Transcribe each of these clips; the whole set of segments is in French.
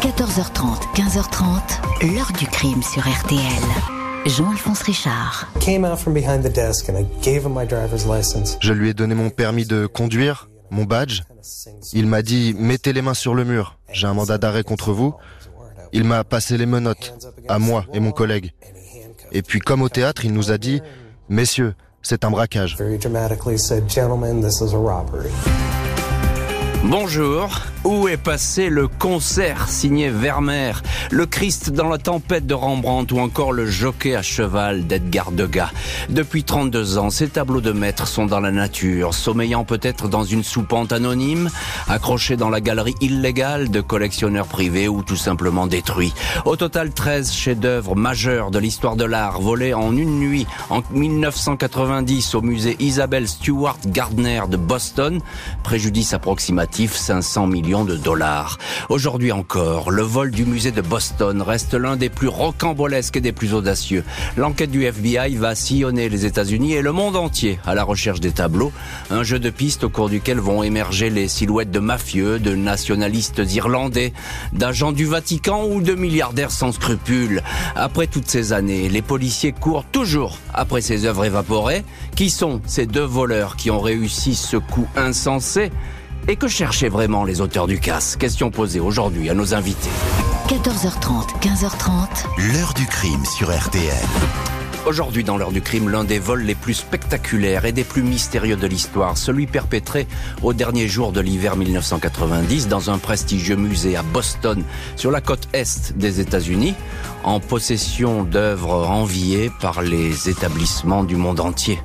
14h30, 15h30, l'heure du crime sur RTL. Jean-Alphonse Richard. Je lui ai donné mon permis de conduire, mon badge. Il m'a dit mettez les mains sur le mur. J'ai un mandat d'arrêt contre vous. Il m'a passé les menottes, à moi et mon collègue. Et puis comme au théâtre, il nous a dit messieurs, c'est un braquage. Bonjour, où est passé le concert signé Vermeer, le Christ dans la tempête de Rembrandt ou encore le jockey à cheval d'Edgar Degas? Depuis 32 ans, ces tableaux de maître sont dans la nature, sommeillant peut-être dans une soupente anonyme, accrochés dans la galerie illégale de collectionneurs privés ou tout simplement détruits. Au total, 13 chefs-d'œuvre majeurs de l'histoire de l'art volés en une nuit en 1990 au musée Isabelle Stewart Gardner de Boston, préjudice approximatif 500 millions de. Aujourd'hui encore, le vol du musée de Boston reste l'un des plus rocambolesques et des plus audacieux. L'enquête du FBI va sillonner les États-Unis et le monde entier à la recherche des tableaux, un jeu de pistes au cours duquel vont émerger les silhouettes de mafieux, de nationalistes irlandais, d'agents du Vatican ou de milliardaires sans scrupules. Après toutes ces années, les policiers courent toujours après ces œuvres évaporées. Qui sont ces deux voleurs qui ont réussi ce coup insensé? Et que cherchaient vraiment les auteurs du casse Question posée aujourd'hui à nos invités. 14h30, 15h30. L'heure du crime sur RTL. Aujourd'hui, dans l'heure du crime, l'un des vols les plus spectaculaires et des plus mystérieux de l'histoire, celui perpétré au dernier jour de l'hiver 1990 dans un prestigieux musée à Boston, sur la côte est des États-Unis, en possession d'œuvres enviées par les établissements du monde entier.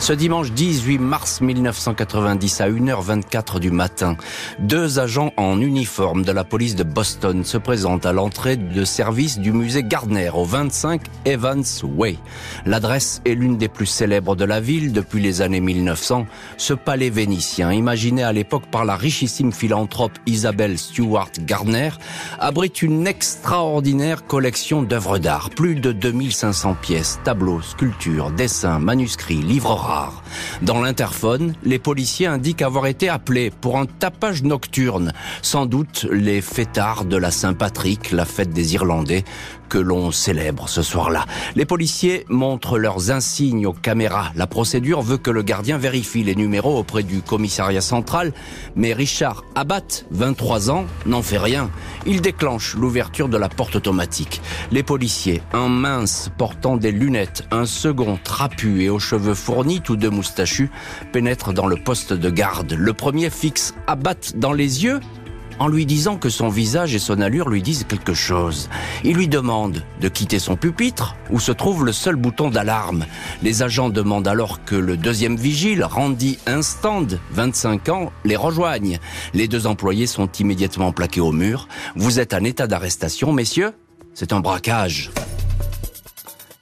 Ce dimanche 18 mars 1990 à 1h24 du matin, deux agents en uniforme de la police de Boston se présentent à l'entrée de service du musée Gardner au 25 Evans Way. L'adresse est l'une des plus célèbres de la ville depuis les années 1900. Ce palais vénitien, imaginé à l'époque par la richissime philanthrope Isabelle Stewart Gardner, abrite une extraordinaire collection d'œuvres d'art. Plus de 2500 pièces, tableaux, sculptures, dessins, manuscrits, livres dans l'interphone, les policiers indiquent avoir été appelés pour un tapage nocturne. Sans doute les fêtards de la Saint-Patrick, la fête des Irlandais, que l'on célèbre ce soir-là. Les policiers montrent leurs insignes aux caméras. La procédure veut que le gardien vérifie les numéros auprès du commissariat central, mais Richard Abat, 23 ans, n'en fait rien. Il déclenche l'ouverture de la porte automatique. Les policiers, un mince portant des lunettes, un second trapu et aux cheveux fournis, tous deux moustachus, pénètrent dans le poste de garde. Le premier fixe Abat dans les yeux en lui disant que son visage et son allure lui disent quelque chose. Il lui demande de quitter son pupitre où se trouve le seul bouton d'alarme. Les agents demandent alors que le deuxième vigile, Randy Instand, 25 ans, les rejoigne. Les deux employés sont immédiatement plaqués au mur. Vous êtes en état d'arrestation, messieurs C'est un braquage.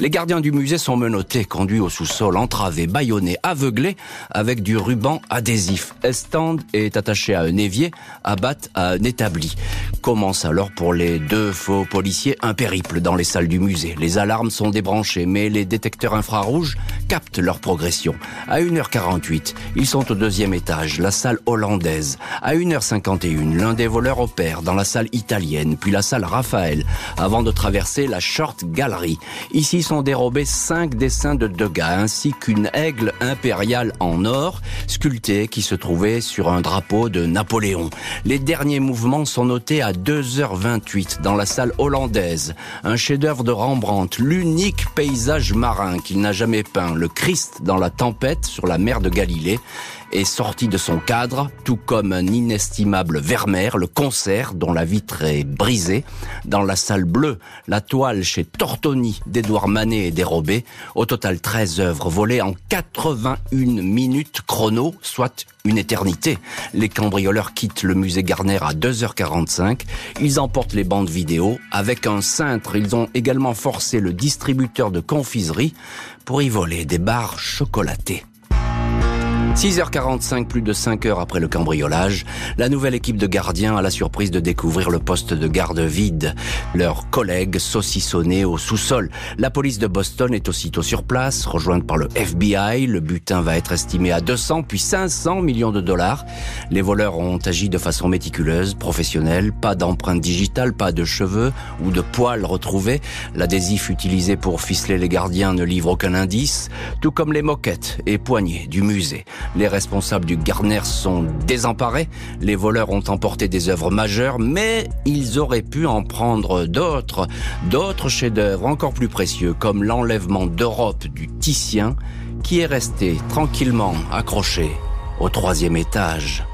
Les gardiens du musée sont menottés, conduits au sous-sol, entravés, bâillonnés, aveuglés, avec du ruban adhésif. Estand est attaché à un évier, Abat à un établi. Commence alors pour les deux faux policiers un périple dans les salles du musée. Les alarmes sont débranchées, mais les détecteurs infrarouges captent leur progression. À 1h48, ils sont au deuxième étage, la salle hollandaise. À 1h51, l'un des voleurs opère dans la salle italienne, puis la salle Raphaël, avant de traverser la Short Gallery. Sont dérobés cinq dessins de Degas, ainsi qu'une aigle impériale en or, sculptée qui se trouvait sur un drapeau de Napoléon. Les derniers mouvements sont notés à 2h28 dans la salle hollandaise. Un chef-d'œuvre de Rembrandt, l'unique paysage marin qu'il n'a jamais peint, le Christ dans la tempête sur la mer de Galilée est sorti de son cadre, tout comme un inestimable Vermeer, le concert dont la vitre est brisée. Dans la salle bleue, la toile chez Tortoni d'Edouard Manet est dérobée. Au total, 13 œuvres volées en 81 minutes chrono, soit une éternité. Les cambrioleurs quittent le musée Garner à 2h45. Ils emportent les bandes vidéo. Avec un cintre, ils ont également forcé le distributeur de confiserie pour y voler des barres chocolatées. 6h45, plus de 5 heures après le cambriolage, la nouvelle équipe de gardiens a la surprise de découvrir le poste de garde vide. Leurs collègues saucissonnés au sous-sol. La police de Boston est aussitôt sur place, rejointe par le FBI. Le butin va être estimé à 200 puis 500 millions de dollars. Les voleurs ont agi de façon méticuleuse, professionnelle. Pas d'empreinte digitale, pas de cheveux ou de poils retrouvés. L'adhésif utilisé pour ficeler les gardiens ne livre aucun indice, tout comme les moquettes et poignées du musée. Les responsables du Garner sont désemparés. Les voleurs ont emporté des œuvres majeures, mais ils auraient pu en prendre d'autres, d'autres chefs-d'œuvre encore plus précieux, comme l'enlèvement d'Europe du Titien, qui est resté tranquillement accroché au troisième étage.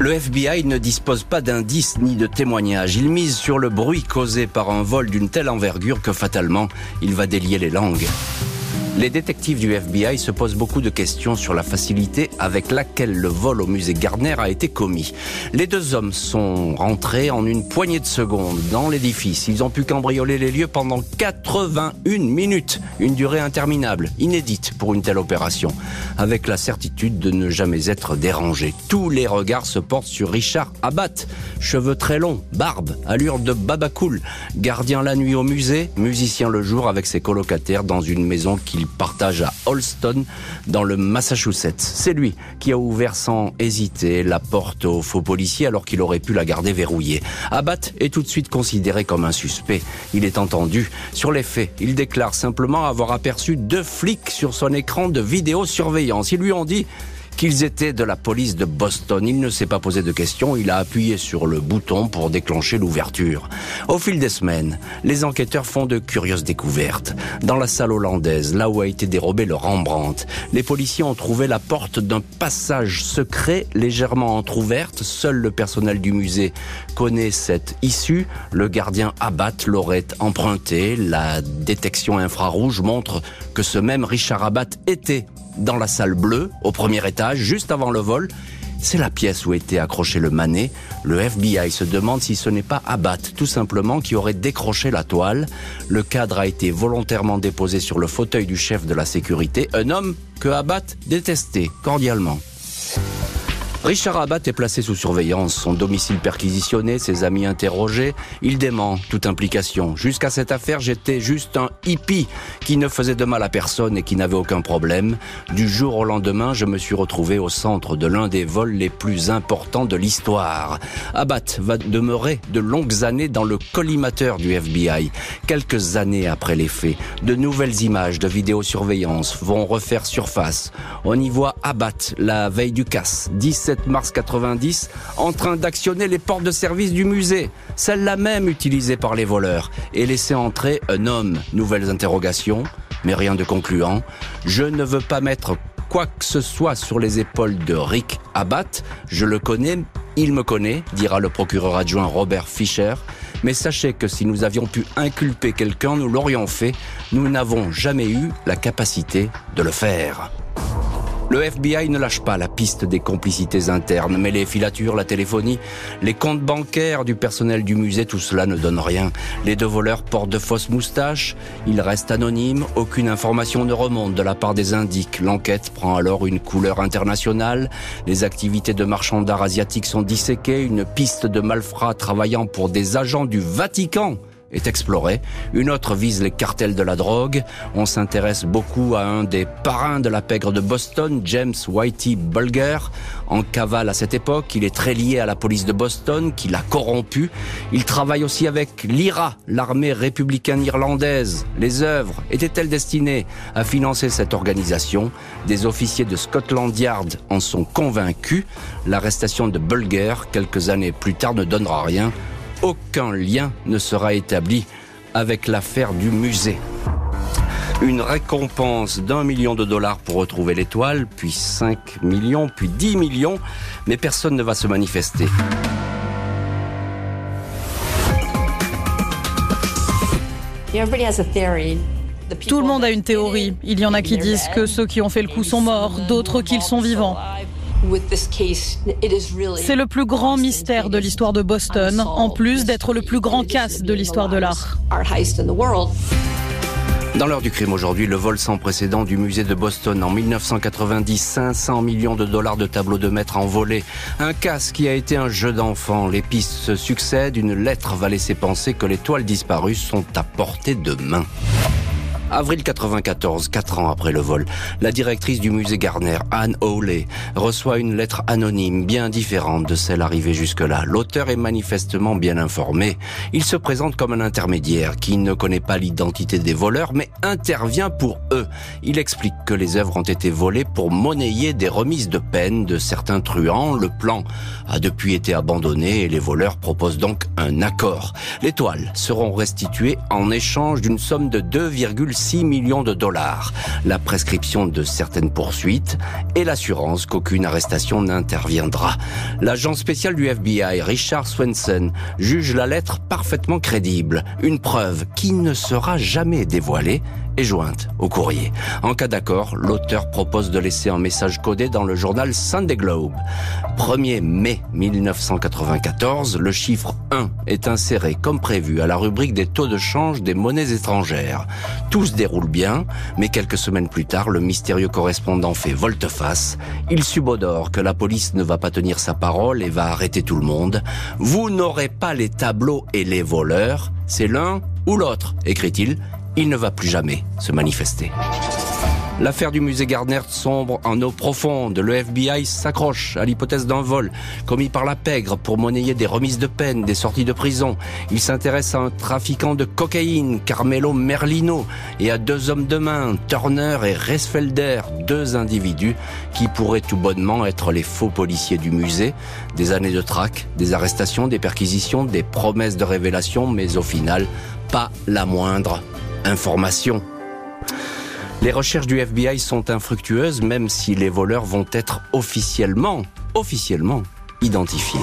Le FBI ne dispose pas d'indices ni de témoignages. Il mise sur le bruit causé par un vol d'une telle envergure que fatalement, il va délier les langues. Les détectives du FBI se posent beaucoup de questions sur la facilité avec laquelle le vol au musée Gardner a été commis. Les deux hommes sont rentrés en une poignée de secondes dans l'édifice. Ils ont pu cambrioler les lieux pendant 81 minutes, une durée interminable, inédite pour une telle opération, avec la certitude de ne jamais être dérangés. Tous les regards se portent sur Richard Abbott, cheveux très longs, barbe, allure de babacool, gardien la nuit au musée, musicien le jour avec ses colocataires dans une maison qu'il partage à Holston, dans le Massachusetts. C'est lui qui a ouvert sans hésiter la porte aux faux policiers alors qu'il aurait pu la garder verrouillée. Abbott est tout de suite considéré comme un suspect. Il est entendu. Sur les faits, il déclare simplement avoir aperçu deux flics sur son écran de vidéosurveillance. Ils lui ont dit qu'ils étaient de la police de Boston. Il ne s'est pas posé de questions, il a appuyé sur le bouton pour déclencher l'ouverture. Au fil des semaines, les enquêteurs font de curieuses découvertes. Dans la salle hollandaise, là où a été dérobé le Rembrandt, les policiers ont trouvé la porte d'un passage secret légèrement entr'ouverte. Seul le personnel du musée connaît cette issue. Le gardien Abbott l'aurait emprunté. La détection infrarouge montre que ce même Richard Abbott était dans la salle bleue, au premier étage, juste avant le vol. C'est la pièce où était accroché le manet. Le FBI se demande si ce n'est pas Abbott, tout simplement, qui aurait décroché la toile. Le cadre a été volontairement déposé sur le fauteuil du chef de la sécurité, un homme que Abbott détestait cordialement. Richard Abbott est placé sous surveillance, son domicile perquisitionné, ses amis interrogés. Il dément toute implication. Jusqu'à cette affaire, j'étais juste un hippie qui ne faisait de mal à personne et qui n'avait aucun problème. Du jour au lendemain, je me suis retrouvé au centre de l'un des vols les plus importants de l'histoire. Abbott va demeurer de longues années dans le collimateur du FBI. Quelques années après les faits, de nouvelles images de vidéosurveillance vont refaire surface. On y voit Abbott la veille du casse, 17 mars 90 en train d'actionner les portes de service du musée, celle-là même utilisée par les voleurs, et laisser entrer un homme. Nouvelles interrogations, mais rien de concluant. Je ne veux pas mettre quoi que ce soit sur les épaules de Rick Abbott. Je le connais, il me connaît, dira le procureur adjoint Robert Fischer. Mais sachez que si nous avions pu inculper quelqu'un, nous l'aurions fait. Nous n'avons jamais eu la capacité de le faire. Le FBI ne lâche pas la piste des complicités internes, mais les filatures, la téléphonie, les comptes bancaires du personnel du musée, tout cela ne donne rien. Les deux voleurs portent de fausses moustaches, ils restent anonymes, aucune information ne remonte de la part des indiques. L'enquête prend alors une couleur internationale, les activités de marchands d'art asiatiques sont disséquées, une piste de malfrats travaillant pour des agents du Vatican est explorée. Une autre vise les cartels de la drogue. On s'intéresse beaucoup à un des parrains de la pègre de Boston, James Whitey Bulger. En cavale à cette époque, il est très lié à la police de Boston, qui l'a corrompu. Il travaille aussi avec l'IRA, l'armée républicaine irlandaise. Les œuvres étaient-elles destinées à financer cette organisation? Des officiers de Scotland Yard en sont convaincus. L'arrestation de Bulger, quelques années plus tard, ne donnera rien aucun lien ne sera établi avec l'affaire du musée. Une récompense d'un million de dollars pour retrouver l'étoile, puis 5 millions, puis 10 millions, mais personne ne va se manifester. Tout le monde a une théorie. Il y en a qui disent que ceux qui ont fait le coup sont morts, d'autres qu'ils sont vivants. C'est le plus grand mystère de l'histoire de Boston, en plus d'être le plus grand casse de l'histoire de l'art. Dans l'heure du crime aujourd'hui, le vol sans précédent du musée de Boston en 1990, 500 millions de dollars de tableaux de maître envolés, un casse qui a été un jeu d'enfant. Les pistes se succèdent, une lettre va laisser penser que les toiles disparues sont à portée de main. Avril 94, quatre ans après le vol, la directrice du musée Garner, Anne Hawley, reçoit une lettre anonyme bien différente de celle arrivée jusque-là. L'auteur est manifestement bien informé. Il se présente comme un intermédiaire qui ne connaît pas l'identité des voleurs, mais intervient pour eux. Il explique que les œuvres ont été volées pour monnayer des remises de peine de certains truands. Le plan a depuis été abandonné et les voleurs proposent donc un accord. Les toiles seront restituées en échange d'une somme de 2,6 6 millions de dollars, la prescription de certaines poursuites et l'assurance qu'aucune arrestation n'interviendra. L'agent spécial du FBI, Richard Swenson, juge la lettre parfaitement crédible, une preuve qui ne sera jamais dévoilée est jointe au courrier. En cas d'accord, l'auteur propose de laisser un message codé dans le journal Sunday Globe. 1er mai 1994, le chiffre 1 est inséré comme prévu à la rubrique des taux de change des monnaies étrangères. Tout se déroule bien, mais quelques semaines plus tard, le mystérieux correspondant fait volte-face. Il subodore que la police ne va pas tenir sa parole et va arrêter tout le monde. Vous n'aurez pas les tableaux et les voleurs, c'est l'un ou l'autre, écrit-il il ne va plus jamais se manifester. L'affaire du musée Gardner sombre en eau profonde. Le FBI s'accroche à l'hypothèse d'un vol commis par la pègre pour monnayer des remises de peine, des sorties de prison. Il s'intéresse à un trafiquant de cocaïne, Carmelo Merlino, et à deux hommes de main, Turner et Resfelder, deux individus qui pourraient tout bonnement être les faux policiers du musée. Des années de traque, des arrestations, des perquisitions, des promesses de révélation, mais au final, pas la moindre information. Les recherches du FBI sont infructueuses même si les voleurs vont être officiellement, officiellement identifiés.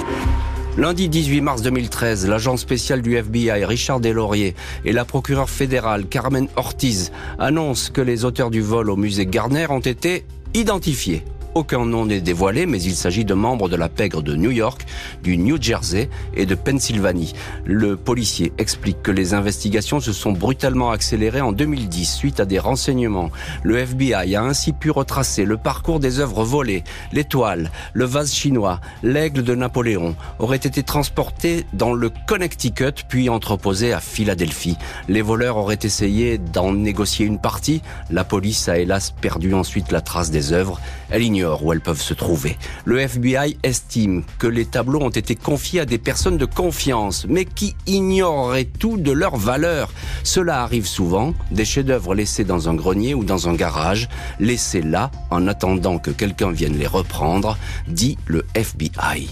Lundi 18 mars 2013, l'agent spécial du FBI Richard Deslauriers et la procureure fédérale Carmen Ortiz annoncent que les auteurs du vol au musée Garner ont été identifiés. Aucun nom n'est dévoilé, mais il s'agit de membres de la pègre de New York, du New Jersey et de Pennsylvanie. Le policier explique que les investigations se sont brutalement accélérées en 2010 suite à des renseignements. Le FBI a ainsi pu retracer le parcours des œuvres volées. L'étoile, le vase chinois, l'aigle de Napoléon auraient été transportés dans le Connecticut puis entreposés à Philadelphie. Les voleurs auraient essayé d'en négocier une partie. La police a hélas perdu ensuite la trace des œuvres. Elle ignore où elles peuvent se trouver. Le FBI estime que les tableaux ont été confiés à des personnes de confiance, mais qui ignoreraient tout de leur valeur. Cela arrive souvent, des chefs-d'œuvre laissés dans un grenier ou dans un garage, laissés là en attendant que quelqu'un vienne les reprendre, dit le FBI.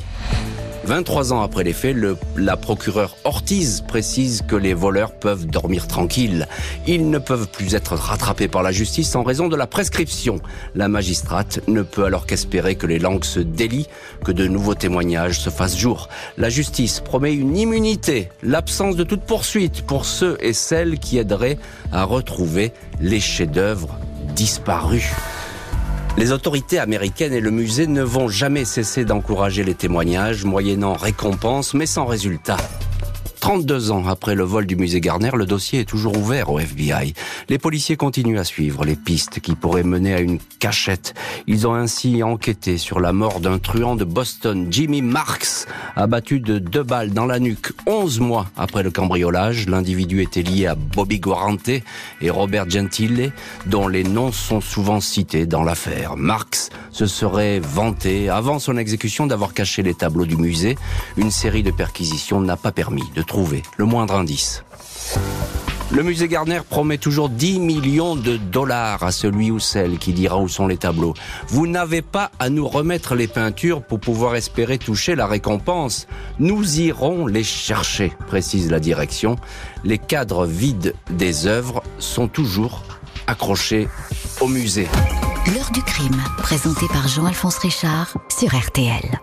23 ans après les faits, le, la procureure Ortiz précise que les voleurs peuvent dormir tranquilles. Ils ne peuvent plus être rattrapés par la justice en raison de la prescription. La magistrate ne peut alors qu'espérer que les langues se délient, que de nouveaux témoignages se fassent jour. La justice promet une immunité, l'absence de toute poursuite pour ceux et celles qui aideraient à retrouver les chefs-d'œuvre disparus. Les autorités américaines et le musée ne vont jamais cesser d'encourager les témoignages, moyennant récompense, mais sans résultat. 32 ans après le vol du musée Garner, le dossier est toujours ouvert au FBI. Les policiers continuent à suivre les pistes qui pourraient mener à une cachette. Ils ont ainsi enquêté sur la mort d'un truand de Boston, Jimmy Marks, abattu de deux balles dans la nuque 11 mois après le cambriolage. L'individu était lié à Bobby Guarante et Robert Gentile, dont les noms sont souvent cités dans l'affaire. Marks se serait vanté avant son exécution d'avoir caché les tableaux du musée. Une série de perquisitions n'a pas permis de le moindre indice. Le musée Gardner promet toujours 10 millions de dollars à celui ou celle qui dira où sont les tableaux. Vous n'avez pas à nous remettre les peintures pour pouvoir espérer toucher la récompense. Nous irons les chercher, précise la direction. Les cadres vides des œuvres sont toujours accrochés au musée. L'heure du crime, présenté par Jean-Alphonse Richard sur RTL.